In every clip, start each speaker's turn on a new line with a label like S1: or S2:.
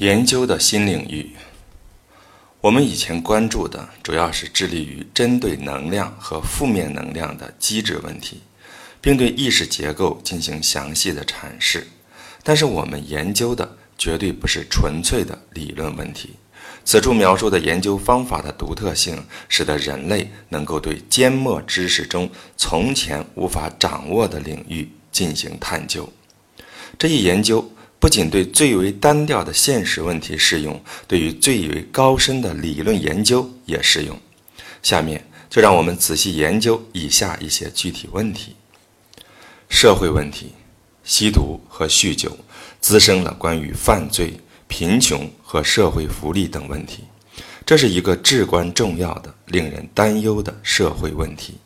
S1: 研究的新领域，我们以前关注的主要是致力于针对能量和负面能量的机制问题，并对意识结构进行详细的阐释。但是，我们研究的绝对不是纯粹的理论问题。此处描述的研究方法的独特性，使得人类能够对缄默知识中从前无法掌握的领域进行探究。这一研究。不仅对最为单调的现实问题适用，对于最为高深的理论研究也适用。下面就让我们仔细研究以下一些具体问题：社会问题，吸毒和酗酒滋生了关于犯罪、贫穷和社会福利等问题，这是一个至关重要的、令人担忧的社会问题。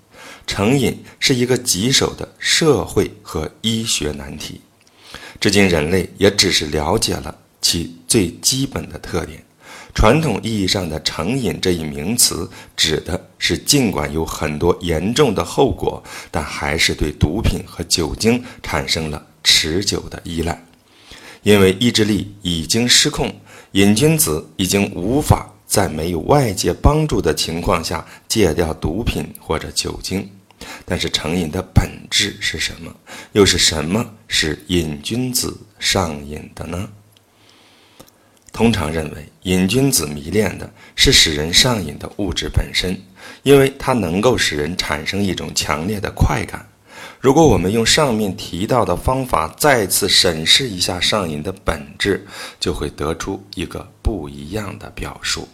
S1: 成瘾是一个棘手的社会和医学难题。至今，人类也只是了解了其最基本的特点。传统意义上的成瘾这一名词，指的是尽管有很多严重的后果，但还是对毒品和酒精产生了持久的依赖。因为意志力已经失控，瘾君子已经无法在没有外界帮助的情况下戒掉毒品或者酒精。但是成瘾的本质是什么？又是什么使瘾君子上瘾的呢？通常认为，瘾君子迷恋的是使人上瘾的物质本身，因为它能够使人产生一种强烈的快感。如果我们用上面提到的方法再次审视一下上瘾的本质，就会得出一个不一样的表述。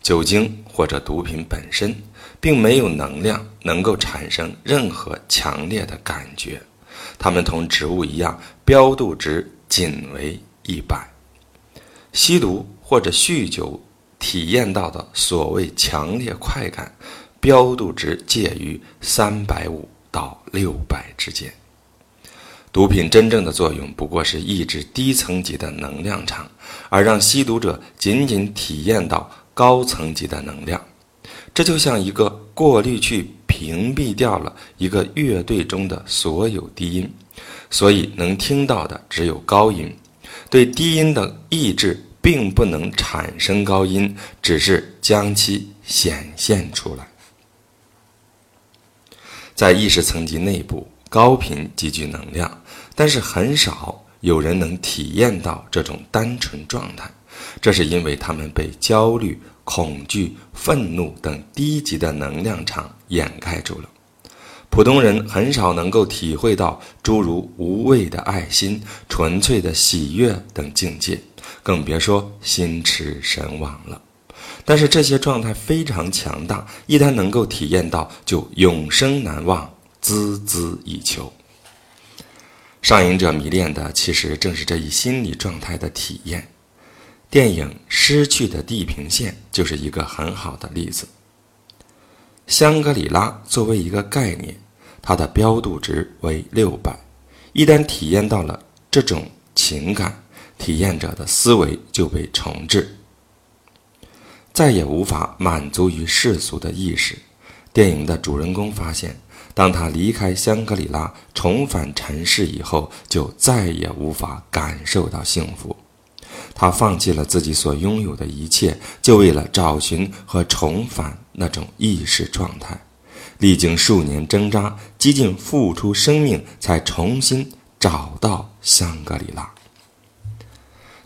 S1: 酒精或者毒品本身并没有能量能够产生任何强烈的感觉，它们同植物一样，标度值仅为一百。吸毒或者酗酒体验到的所谓强烈快感，标度值介于三百五到六百之间。毒品真正的作用不过是抑制低层级的能量场，而让吸毒者仅仅体验到。高层级的能量，这就像一个过滤器屏蔽掉了一个乐队中的所有低音，所以能听到的只有高音。对低音的抑制并不能产生高音，只是将其显现出来。在意识层级内部，高频极具能量，但是很少有人能体验到这种单纯状态。这是因为他们被焦虑、恐惧、愤怒等低级的能量场掩盖住了。普通人很少能够体会到诸如无畏的爱心、纯粹的喜悦等境界，更别说心驰神往了。但是这些状态非常强大，一旦能够体验到，就永生难忘，孜孜以求。上瘾者迷恋的，其实正是这一心理状态的体验。电影《失去的地平线》就是一个很好的例子。香格里拉作为一个概念，它的标度值为六百。一旦体验到了这种情感，体验者的思维就被重置，再也无法满足于世俗的意识。电影的主人公发现，当他离开香格里拉，重返尘世以后，就再也无法感受到幸福。他放弃了自己所拥有的一切，就为了找寻和重返那种意识状态。历经数年挣扎，几近付出生命，才重新找到香格里拉。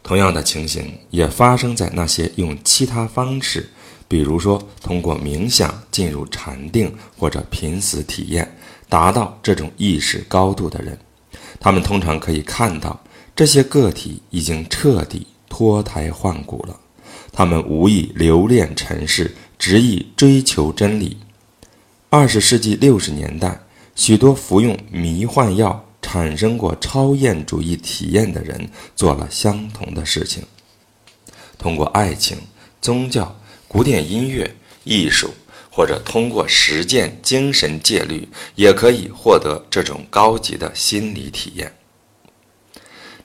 S1: 同样的情形也发生在那些用其他方式，比如说通过冥想进入禅定或者濒死体验，达到这种意识高度的人。他们通常可以看到，这些个体已经彻底。脱胎换骨了，他们无意留恋尘世，执意追求真理。二十世纪六十年代，许多服用迷幻药、产生过超验主义体验的人做了相同的事情。通过爱情、宗教、古典音乐、艺术，或者通过实践精神戒律，也可以获得这种高级的心理体验。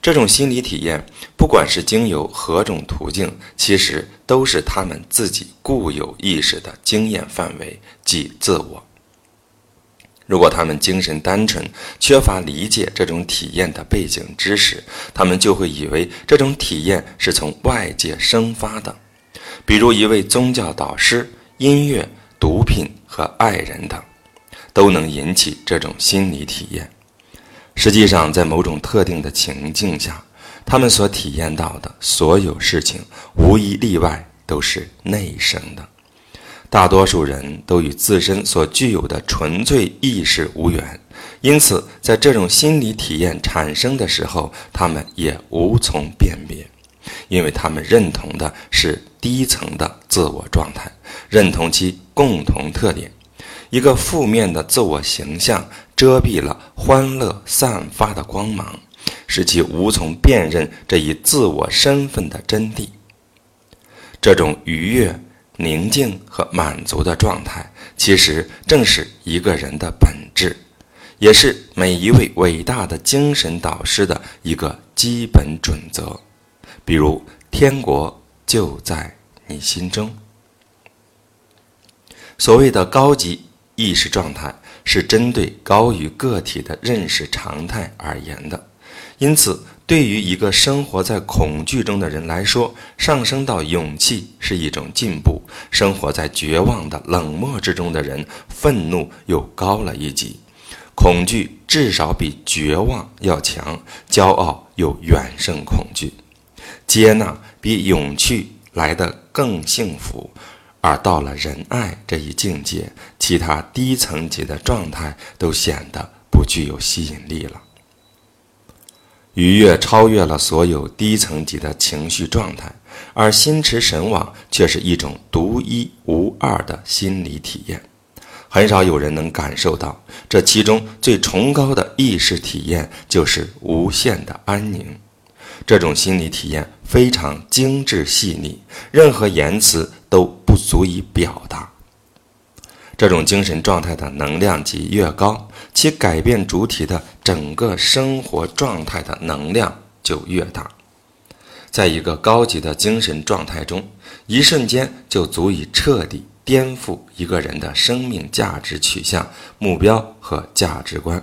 S1: 这种心理体验，不管是经由何种途径，其实都是他们自己固有意识的经验范围，即自我。如果他们精神单纯，缺乏理解这种体验的背景知识，他们就会以为这种体验是从外界生发的，比如一位宗教导师、音乐、毒品和爱人等，都能引起这种心理体验。实际上，在某种特定的情境下，他们所体验到的所有事情，无一例外都是内生的。大多数人都与自身所具有的纯粹意识无缘，因此，在这种心理体验产生的时候，他们也无从辨别，因为他们认同的是低层的自我状态，认同其共同特点。一个负面的自我形象遮蔽了欢乐散发的光芒，使其无从辨认这一自我身份的真谛。这种愉悦。宁静和满足的状态，其实正是一个人的本质，也是每一位伟大的精神导师的一个基本准则。比如，天国就在你心中。所谓的高级意识状态，是针对高于个体的认识常态而言的，因此。对于一个生活在恐惧中的人来说，上升到勇气是一种进步；生活在绝望的冷漠之中的人，愤怒又高了一级。恐惧至少比绝望要强，骄傲又远胜恐惧。接纳比勇气来得更幸福，而到了仁爱这一境界，其他低层级的状态都显得不具有吸引力了。愉悦超越了所有低层级的情绪状态，而心驰神往却是一种独一无二的心理体验。很少有人能感受到，这其中最崇高的意识体验就是无限的安宁。这种心理体验非常精致细腻，任何言辞都足以表达。这种精神状态的能量级越高，其改变主体的整个生活状态的能量就越大。在一个高级的精神状态中，一瞬间就足以彻底颠覆一个人的生命价值取向、目标和价值观。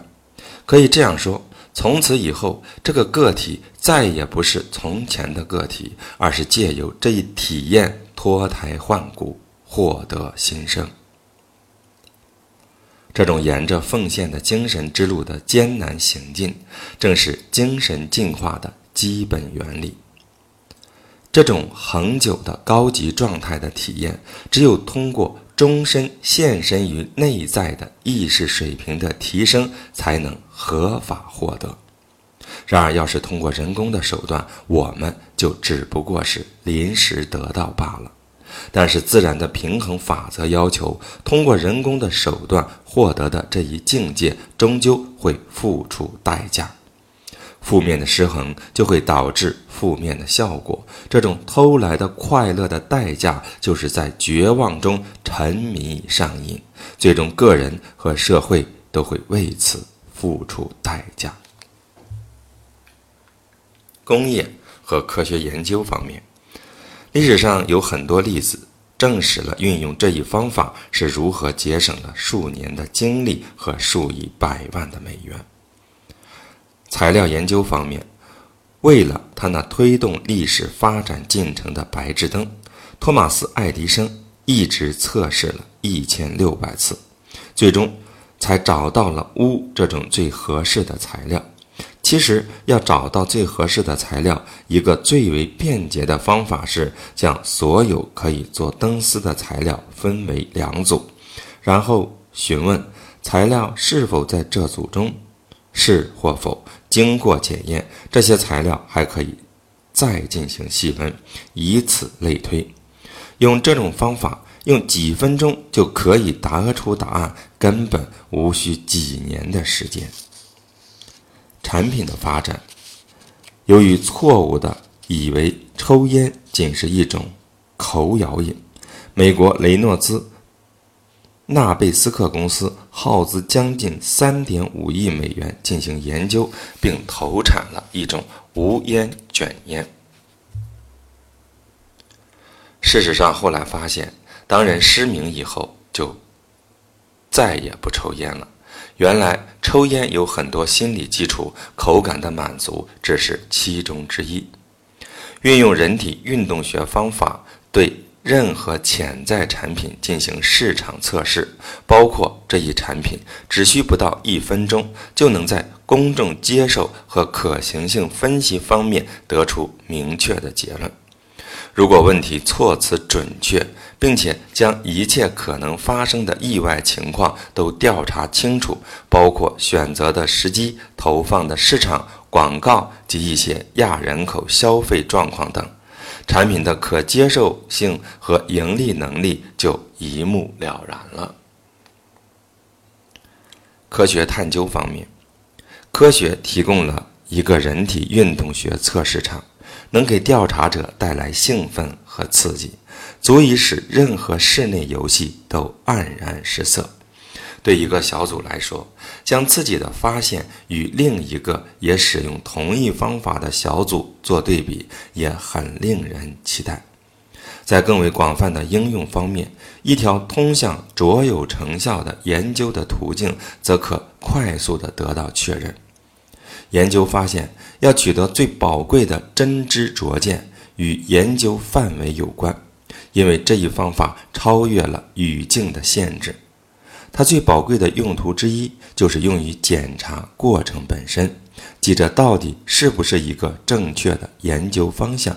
S1: 可以这样说，从此以后，这个个体再也不是从前的个体，而是借由这一体验脱胎换骨，获得新生。这种沿着奉献的精神之路的艰难行进，正是精神进化的基本原理。这种恒久的高级状态的体验，只有通过终身献身于内在的意识水平的提升，才能合法获得。然而，要是通过人工的手段，我们就只不过是临时得到罢了。但是，自然的平衡法则要求，通过人工的手段获得的这一境界，终究会付出代价。负面的失衡就会导致负面的效果。这种偷来的快乐的代价，就是在绝望中沉迷上瘾，最终个人和社会都会为此付出代价。工业和科学研究方面。历史上有很多例子证实了运用这一方法是如何节省了数年的精力和数以百万的美元。材料研究方面，为了他那推动历史发展进程的白炽灯，托马斯·爱迪生一直测试了一千六百次，最终才找到了钨这种最合适的材料。其实要找到最合适的材料，一个最为便捷的方法是将所有可以做灯丝的材料分为两组，然后询问材料是否在这组中，是或否。经过检验，这些材料还可以再进行细分，以此类推。用这种方法，用几分钟就可以答出答案，根本无需几年的时间。产品的发展，由于错误的以为抽烟仅是一种口咬瘾，美国雷诺兹纳贝斯克公司耗资将近三点五亿美元进行研究，并投产了一种无烟卷烟。事实上，后来发现，当人失明以后，就再也不抽烟了。原来抽烟有很多心理基础，口感的满足只是其中之一。运用人体运动学方法对任何潜在产品进行市场测试，包括这一产品，只需不到一分钟，就能在公众接受和可行性分析方面得出明确的结论。如果问题措辞准确，并且将一切可能发生的意外情况都调查清楚，包括选择的时机、投放的市场、广告及一些亚人口消费状况等，产品的可接受性和盈利能力就一目了然了。科学探究方面，科学提供了一个人体运动学测试场。能给调查者带来兴奋和刺激，足以使任何室内游戏都黯然失色。对一个小组来说，将自己的发现与另一个也使用同一方法的小组做对比，也很令人期待。在更为广泛的应用方面，一条通向卓有成效的研究的途径，则可快速地得到确认。研究发现，要取得最宝贵的真知灼见，与研究范围有关，因为这一方法超越了语境的限制。它最宝贵的用途之一，就是用于检查过程本身，即这到底是不是一个正确的研究方向。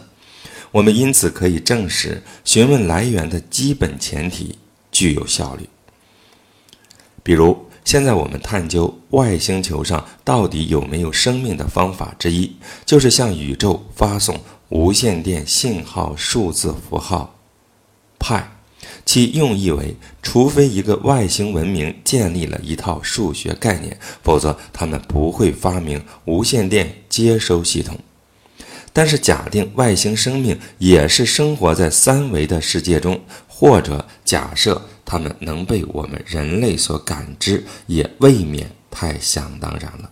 S1: 我们因此可以证实，询问来源的基本前提具有效率。比如。现在我们探究外星球上到底有没有生命的方法之一，就是向宇宙发送无线电信号数字符号派，其用意为：除非一个外星文明建立了一套数学概念，否则他们不会发明无线电接收系统。但是，假定外星生命也是生活在三维的世界中，或者假设。他们能被我们人类所感知，也未免太想当然了。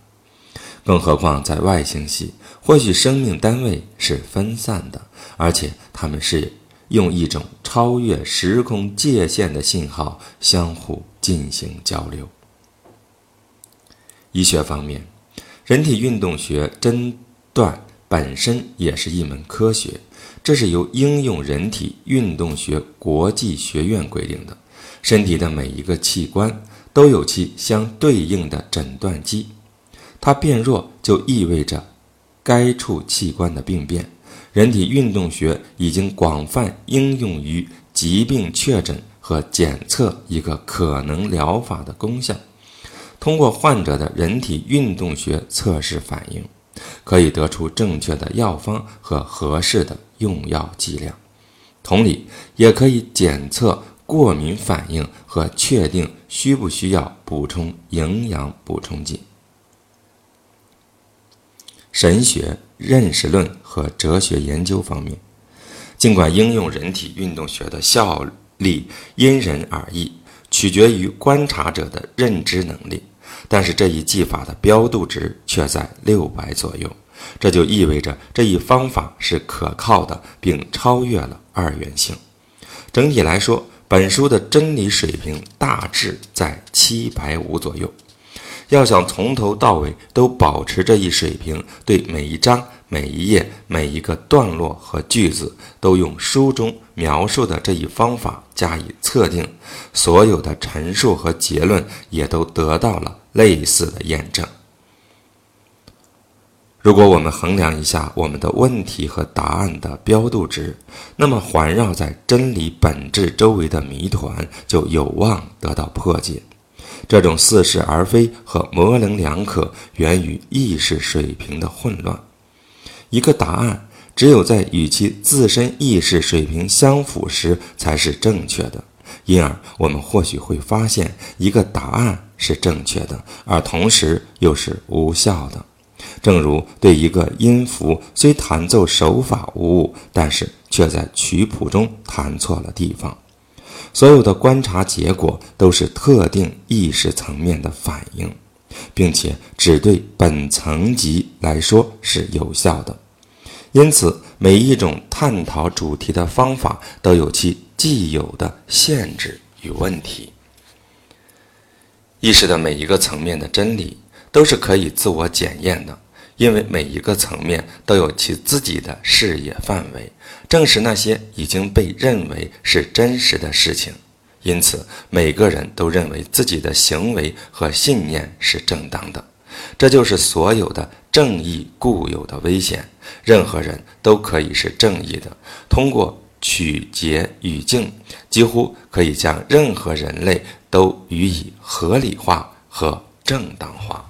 S1: 更何况在外星系，或许生命单位是分散的，而且他们是用一种超越时空界限的信号相互进行交流。医学方面，人体运动学诊断本身也是一门科学，这是由应用人体运动学国际学院规定的。身体的每一个器官都有其相对应的诊断机，它变弱就意味着该处器官的病变。人体运动学已经广泛应用于疾病确诊和检测一个可能疗法的功效。通过患者的人体运动学测试反应，可以得出正确的药方和合适的用药剂量。同理，也可以检测。过敏反应和确定需不需要补充营养补充剂。神学、认识论和哲学研究方面，尽管应用人体运动学的效力因人而异，取决于观察者的认知能力，但是这一技法的标度值却在六百左右，这就意味着这一方法是可靠的，并超越了二元性。整体来说。本书的真理水平大致在七百五左右。要想从头到尾都保持这一水平，对每一章、每一页、每一个段落和句子都用书中描述的这一方法加以测定，所有的陈述和结论也都得到了类似的验证。如果我们衡量一下我们的问题和答案的标度值，那么环绕在真理本质周围的谜团就有望得到破解。这种似是而非和模棱两可，源于意识水平的混乱。一个答案只有在与其自身意识水平相符时才是正确的，因而我们或许会发现一个答案是正确的，而同时又是无效的。正如对一个音符虽弹奏手法无误，但是却在曲谱中弹错了地方。所有的观察结果都是特定意识层面的反应，并且只对本层级来说是有效的。因此，每一种探讨主题的方法都有其既有的限制与问题。意识的每一个层面的真理都是可以自我检验的，因为每一个层面都有其自己的视野范围，正是那些已经被认为是真实的事情。因此，每个人都认为自己的行为和信念是正当的，这就是所有的正义固有的危险。任何人都可以是正义的，通过曲解语境，几乎可以将任何人类都予以合理化和正当化。